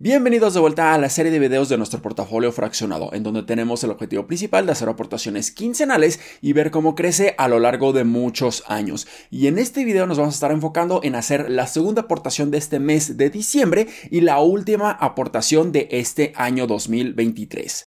Bienvenidos de vuelta a la serie de videos de nuestro portafolio fraccionado, en donde tenemos el objetivo principal de hacer aportaciones quincenales y ver cómo crece a lo largo de muchos años. Y en este video nos vamos a estar enfocando en hacer la segunda aportación de este mes de diciembre y la última aportación de este año 2023.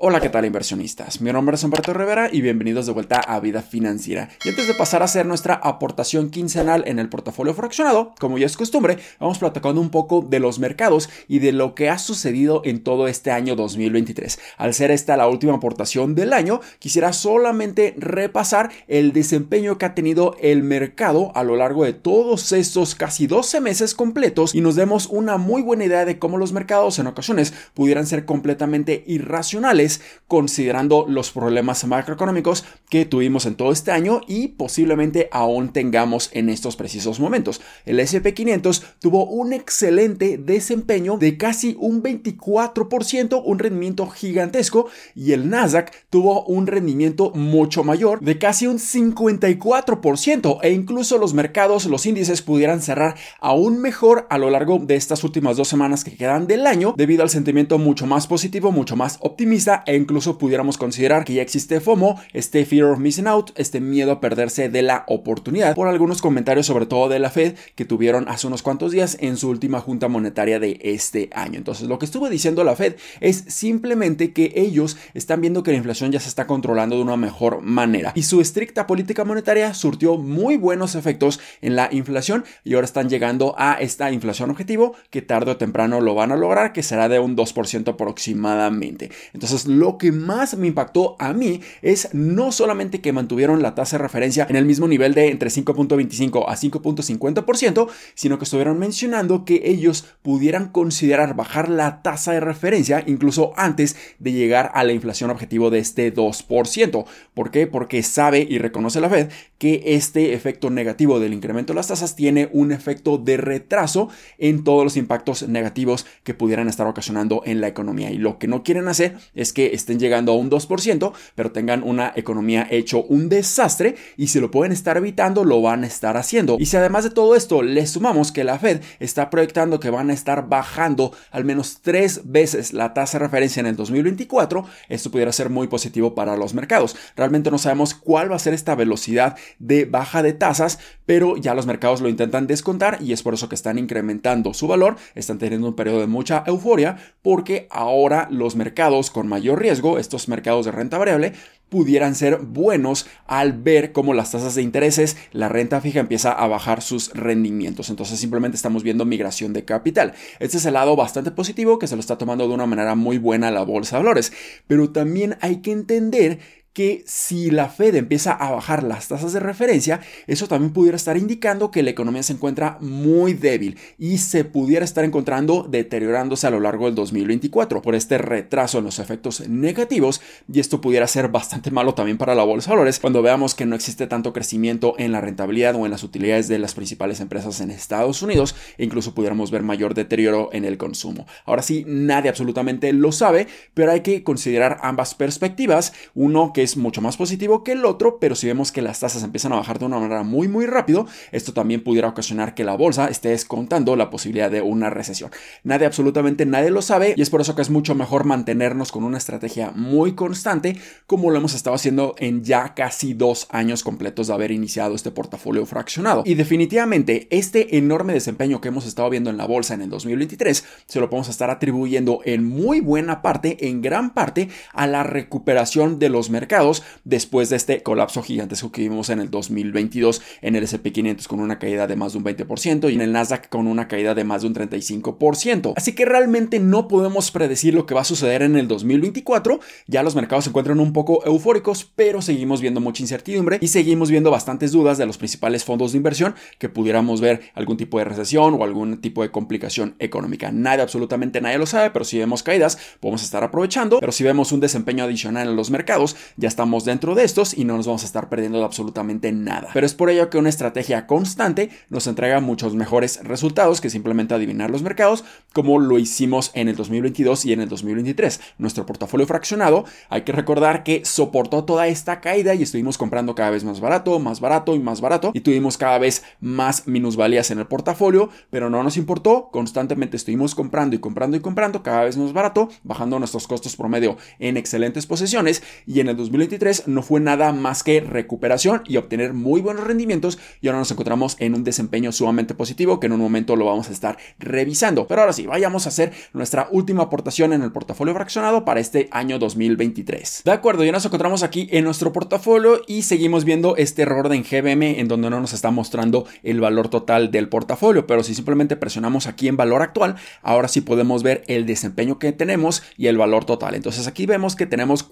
Hola, ¿qué tal inversionistas? Mi nombre es Humberto Rivera y bienvenidos de vuelta a Vida Financiera. Y antes de pasar a hacer nuestra aportación quincenal en el portafolio fraccionado, como ya es costumbre, vamos platicando un poco de los mercados y de lo que ha sucedido en todo este año 2023. Al ser esta la última aportación del año, quisiera solamente repasar el desempeño que ha tenido el mercado a lo largo de todos estos casi 12 meses completos y nos demos una muy buena idea de cómo los mercados en ocasiones pudieran ser completamente irracionales considerando los problemas macroeconómicos que tuvimos en todo este año y posiblemente aún tengamos en estos precisos momentos. El SP500 tuvo un excelente desempeño de casi un 24%, un rendimiento gigantesco y el Nasdaq tuvo un rendimiento mucho mayor de casi un 54% e incluso los mercados, los índices pudieran cerrar aún mejor a lo largo de estas últimas dos semanas que quedan del año debido al sentimiento mucho más positivo, mucho más optimista e incluso pudiéramos considerar que ya existe FOMO, este Fear of Missing Out, este miedo a perderse de la oportunidad por algunos comentarios sobre todo de la Fed que tuvieron hace unos cuantos días en su última junta monetaria de este año. Entonces lo que estuvo diciendo la Fed es simplemente que ellos están viendo que la inflación ya se está controlando de una mejor manera y su estricta política monetaria surtió muy buenos efectos en la inflación y ahora están llegando a esta inflación objetivo que tarde o temprano lo van a lograr que será de un 2% aproximadamente. Entonces lo que más me impactó a mí es no solamente que mantuvieron la tasa de referencia en el mismo nivel de entre 5.25 a 5.50%, sino que estuvieron mencionando que ellos pudieran considerar bajar la tasa de referencia incluso antes de llegar a la inflación objetivo de este 2%. ¿Por qué? Porque sabe y reconoce la Fed que este efecto negativo del incremento de las tasas tiene un efecto de retraso en todos los impactos negativos que pudieran estar ocasionando en la economía. Y lo que no quieren hacer es que estén llegando a un 2%, pero tengan una economía hecho un desastre y si lo pueden estar evitando, lo van a estar haciendo. Y si además de todo esto le sumamos que la Fed está proyectando que van a estar bajando al menos tres veces la tasa de referencia en el 2024, esto pudiera ser muy positivo para los mercados. Realmente no sabemos cuál va a ser esta velocidad de baja de tasas, pero ya los mercados lo intentan descontar y es por eso que están incrementando su valor, están teniendo un periodo de mucha euforia porque ahora los mercados con mayor riesgo, estos mercados de renta variable, pudieran ser buenos al ver cómo las tasas de intereses, la renta fija empieza a bajar sus rendimientos. Entonces simplemente estamos viendo migración de capital. Este es el lado bastante positivo que se lo está tomando de una manera muy buena la bolsa de valores. Pero también hay que entender que si la Fed empieza a bajar las tasas de referencia, eso también pudiera estar indicando que la economía se encuentra muy débil y se pudiera estar encontrando deteriorándose a lo largo del 2024 por este retraso en los efectos negativos y esto pudiera ser bastante malo también para la bolsa de valores cuando veamos que no existe tanto crecimiento en la rentabilidad o en las utilidades de las principales empresas en Estados Unidos e incluso pudiéramos ver mayor deterioro en el consumo. Ahora sí, nadie absolutamente lo sabe, pero hay que considerar ambas perspectivas. Uno que es mucho más positivo que el otro, pero si vemos que las tasas empiezan a bajar de una manera muy muy rápido, esto también pudiera ocasionar que la bolsa esté descontando la posibilidad de una recesión. Nadie, absolutamente nadie lo sabe y es por eso que es mucho mejor mantenernos con una estrategia muy constante como lo hemos estado haciendo en ya casi dos años completos de haber iniciado este portafolio fraccionado. Y definitivamente este enorme desempeño que hemos estado viendo en la bolsa en el 2023 se lo podemos estar atribuyendo en muy buena parte, en gran parte, a la recuperación de los mercados después de este colapso gigantesco que vimos en el 2022 en el SP500 con una caída de más de un 20% y en el Nasdaq con una caída de más de un 35%. Así que realmente no podemos predecir lo que va a suceder en el 2024. Ya los mercados se encuentran un poco eufóricos, pero seguimos viendo mucha incertidumbre y seguimos viendo bastantes dudas de los principales fondos de inversión que pudiéramos ver algún tipo de recesión o algún tipo de complicación económica. Nadie, absolutamente nadie lo sabe, pero si vemos caídas, podemos estar aprovechando. Pero si vemos un desempeño adicional en los mercados, ya estamos dentro de estos y no nos vamos a estar perdiendo de absolutamente nada. Pero es por ello que una estrategia constante nos entrega muchos mejores resultados que simplemente adivinar los mercados, como lo hicimos en el 2022 y en el 2023. Nuestro portafolio fraccionado, hay que recordar que soportó toda esta caída y estuvimos comprando cada vez más barato, más barato y más barato y tuvimos cada vez más minusvalías en el portafolio, pero no nos importó, constantemente estuvimos comprando y comprando y comprando cada vez más barato, bajando nuestros costos promedio en excelentes posiciones y en el 2023 no fue nada más que recuperación y obtener muy buenos rendimientos y ahora nos encontramos en un desempeño sumamente positivo que en un momento lo vamos a estar revisando. Pero ahora sí, vayamos a hacer nuestra última aportación en el portafolio fraccionado para este año 2023. De acuerdo, ya nos encontramos aquí en nuestro portafolio y seguimos viendo este error de GBM en donde no nos está mostrando el valor total del portafolio, pero si simplemente presionamos aquí en valor actual, ahora sí podemos ver el desempeño que tenemos y el valor total. Entonces aquí vemos que tenemos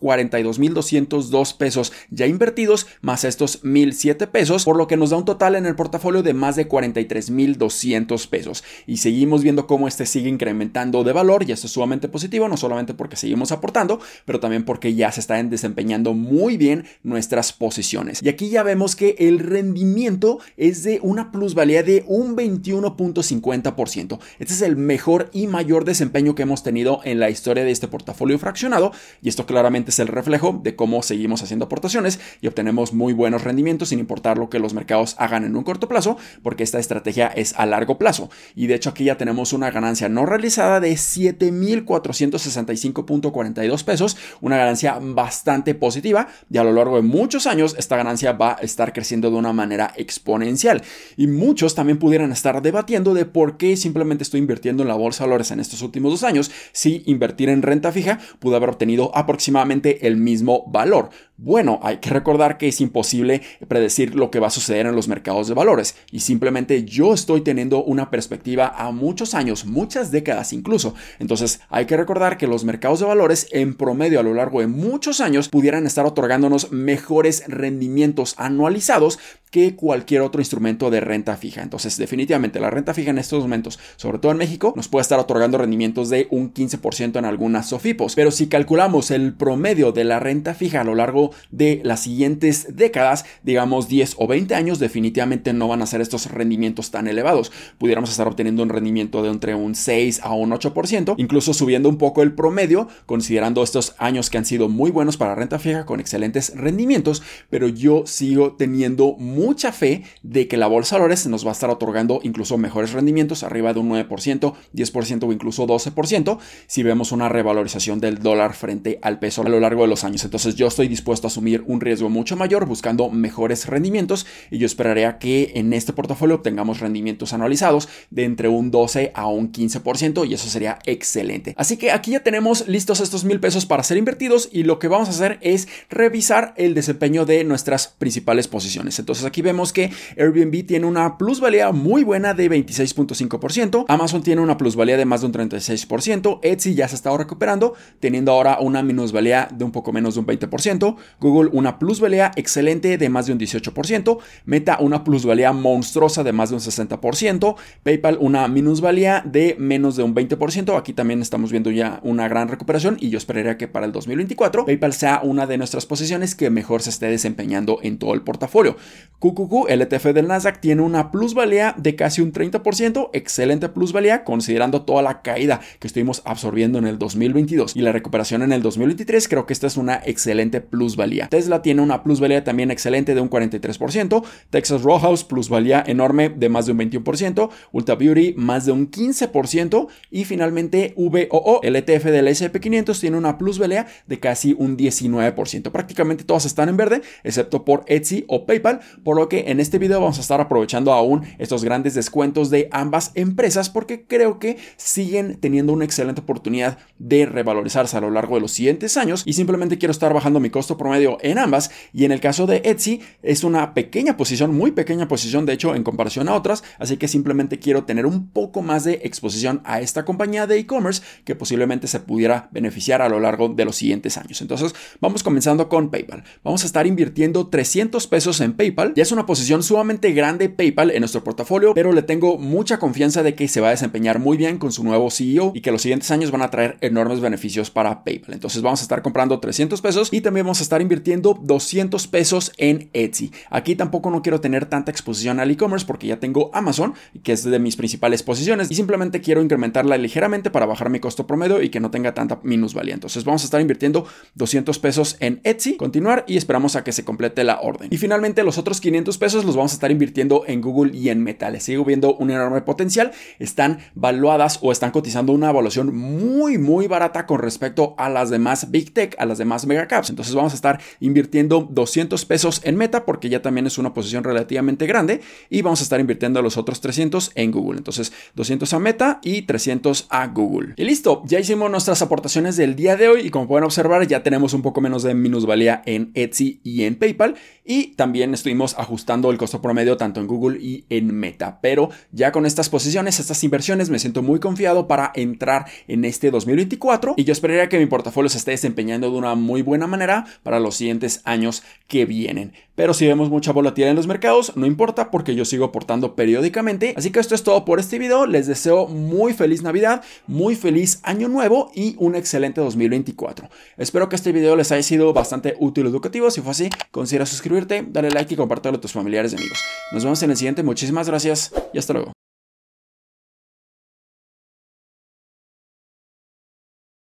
42.202 pesos ya invertidos más estos 1.007 pesos, por lo que nos da un total en el portafolio de más de 43.200 pesos. Y seguimos viendo cómo este sigue incrementando de valor y esto es sumamente positivo, no solamente porque seguimos aportando, pero también porque ya se están desempeñando muy bien nuestras posiciones. Y aquí ya vemos que el rendimiento es de una plusvalía de un 21.50%. Este es el mejor y mayor desempeño que hemos tenido en la historia de este portafolio fraccionado y esto claramente es el reflejo de cómo seguimos haciendo aportaciones y obtenemos muy buenos rendimientos sin importar lo que los mercados hagan en un corto plazo porque esta estrategia es a largo plazo y de hecho aquí ya tenemos una ganancia no realizada de 7.465.42 pesos, una ganancia bastante positiva y a lo largo de muchos años esta ganancia va a estar creciendo de una manera exponencial y muchos también pudieran estar debatiendo de por qué simplemente estoy invirtiendo en la bolsa de valores en estos últimos dos años si invertir en renta fija pudo haber obtenido aproximadamente el mismo valor valor, bueno, hay que recordar que es imposible predecir lo que va a suceder en los mercados de valores y simplemente yo estoy teniendo una perspectiva a muchos años, muchas décadas incluso. Entonces hay que recordar que los mercados de valores en promedio a lo largo de muchos años pudieran estar otorgándonos mejores rendimientos anualizados que cualquier otro instrumento de renta fija. Entonces definitivamente la renta fija en estos momentos, sobre todo en México, nos puede estar otorgando rendimientos de un 15% en algunas SOFIPOS. Pero si calculamos el promedio de la renta fija a lo largo de las siguientes décadas, digamos 10 o 20 años, definitivamente no van a ser estos rendimientos tan elevados. Pudiéramos estar obteniendo un rendimiento de entre un 6 a un 8%, incluso subiendo un poco el promedio, considerando estos años que han sido muy buenos para renta fija con excelentes rendimientos, pero yo sigo teniendo mucha fe de que la bolsa de valores nos va a estar otorgando incluso mejores rendimientos, arriba de un 9%, 10% o incluso 12%, si vemos una revalorización del dólar frente al peso a lo largo de los años. Entonces yo estoy dispuesto a asumir un riesgo mucho mayor buscando mejores rendimientos y yo esperaría que en este portafolio obtengamos rendimientos anualizados de entre un 12 a un 15% y eso sería excelente. Así que aquí ya tenemos listos estos mil pesos para ser invertidos y lo que vamos a hacer es revisar el desempeño de nuestras principales posiciones. Entonces aquí vemos que Airbnb tiene una plusvalía muy buena de 26.5%, Amazon tiene una plusvalía de más de un 36%, Etsy ya se ha estado recuperando, teniendo ahora una minusvalía de un poco menos de un 20%, Google una plusvalía excelente de más de un 18%, Meta una plusvalía monstruosa de más de un 60%, PayPal una minusvalía de menos de un 20%, aquí también estamos viendo ya una gran recuperación y yo esperaría que para el 2024 PayPal sea una de nuestras posiciones que mejor se esté desempeñando en todo el portafolio. QQQ, el ETF del Nasdaq, tiene una plusvalía de casi un 30%, excelente plusvalía considerando toda la caída que estuvimos absorbiendo en el 2022 y la recuperación en el 2023, creo que esta es una excelente plusvalía. Tesla tiene una plusvalía también excelente de un 43%, Texas Roadhouse plusvalía enorme de más de un 21%, Ulta Beauty más de un 15% y finalmente VOO, el ETF del SP500 tiene una plusvalía de casi un 19%. Prácticamente todas están en verde, excepto por Etsy o PayPal, por lo que en este video vamos a estar aprovechando aún estos grandes descuentos de ambas empresas porque creo que siguen teniendo una excelente oportunidad de revalorizarse a lo largo de los siguientes años. Y simplemente quiero estar bajando mi costo promedio en ambas y en el caso de Etsy es una pequeña posición, muy pequeña posición de hecho en comparación a otras, así que simplemente quiero tener un poco más de exposición a esta compañía de e-commerce que posiblemente se pudiera beneficiar a lo largo de los siguientes años. Entonces vamos comenzando con PayPal. Vamos a estar invirtiendo 300 pesos en PayPal ya es una posición sumamente grande PayPal en nuestro portafolio, pero le tengo mucha confianza de que se va a desempeñar muy bien con su nuevo CEO y que los siguientes años van a traer enormes beneficios para PayPal. Entonces vamos a estar comprando 300 pesos y también vamos a estar invirtiendo 200 pesos en Etsy. Aquí tampoco no quiero tener tanta exposición al e-commerce porque ya tengo Amazon, que es de mis principales posiciones, y simplemente quiero incrementarla ligeramente para bajar mi costo promedio y que no tenga tanta minusvalía. Entonces vamos a estar invirtiendo 200 pesos en Etsy, continuar y esperamos a que se complete la orden. Y finalmente los otros 500 pesos los vamos a estar invirtiendo en Google y en Meta. Les sigo viendo un enorme potencial. Están valuadas o están cotizando una evaluación muy, muy barata con respecto a las demás Big Tech, a las demás megacaps. Entonces vamos a estar invirtiendo 200 pesos en Meta porque ya también es una posición relativamente grande y vamos a estar invirtiendo los otros 300 en Google. Entonces 200 a Meta y 300 a Google. Y listo, ya hicimos nuestras aportaciones del día de hoy y como pueden observar ya tenemos un poco menos de minusvalía en Etsy y en PayPal y también estuvimos ajustando el costo promedio tanto en Google y en Meta. Pero ya con estas posiciones, estas inversiones, me siento muy confiado para entrar en este 2024 y yo esperaría que mi portafolio se esté desempeñando de una muy buena manera para los siguientes años que vienen. Pero si vemos mucha volatilidad en los mercados, no importa porque yo sigo aportando periódicamente. Así que esto es todo por este video. Les deseo muy feliz Navidad, muy feliz Año Nuevo y un excelente 2024. Espero que este video les haya sido bastante útil y educativo. Si fue así, considera suscribirte, darle like y compartirlo a tus familiares y amigos. Nos vemos en el siguiente. Muchísimas gracias y hasta luego.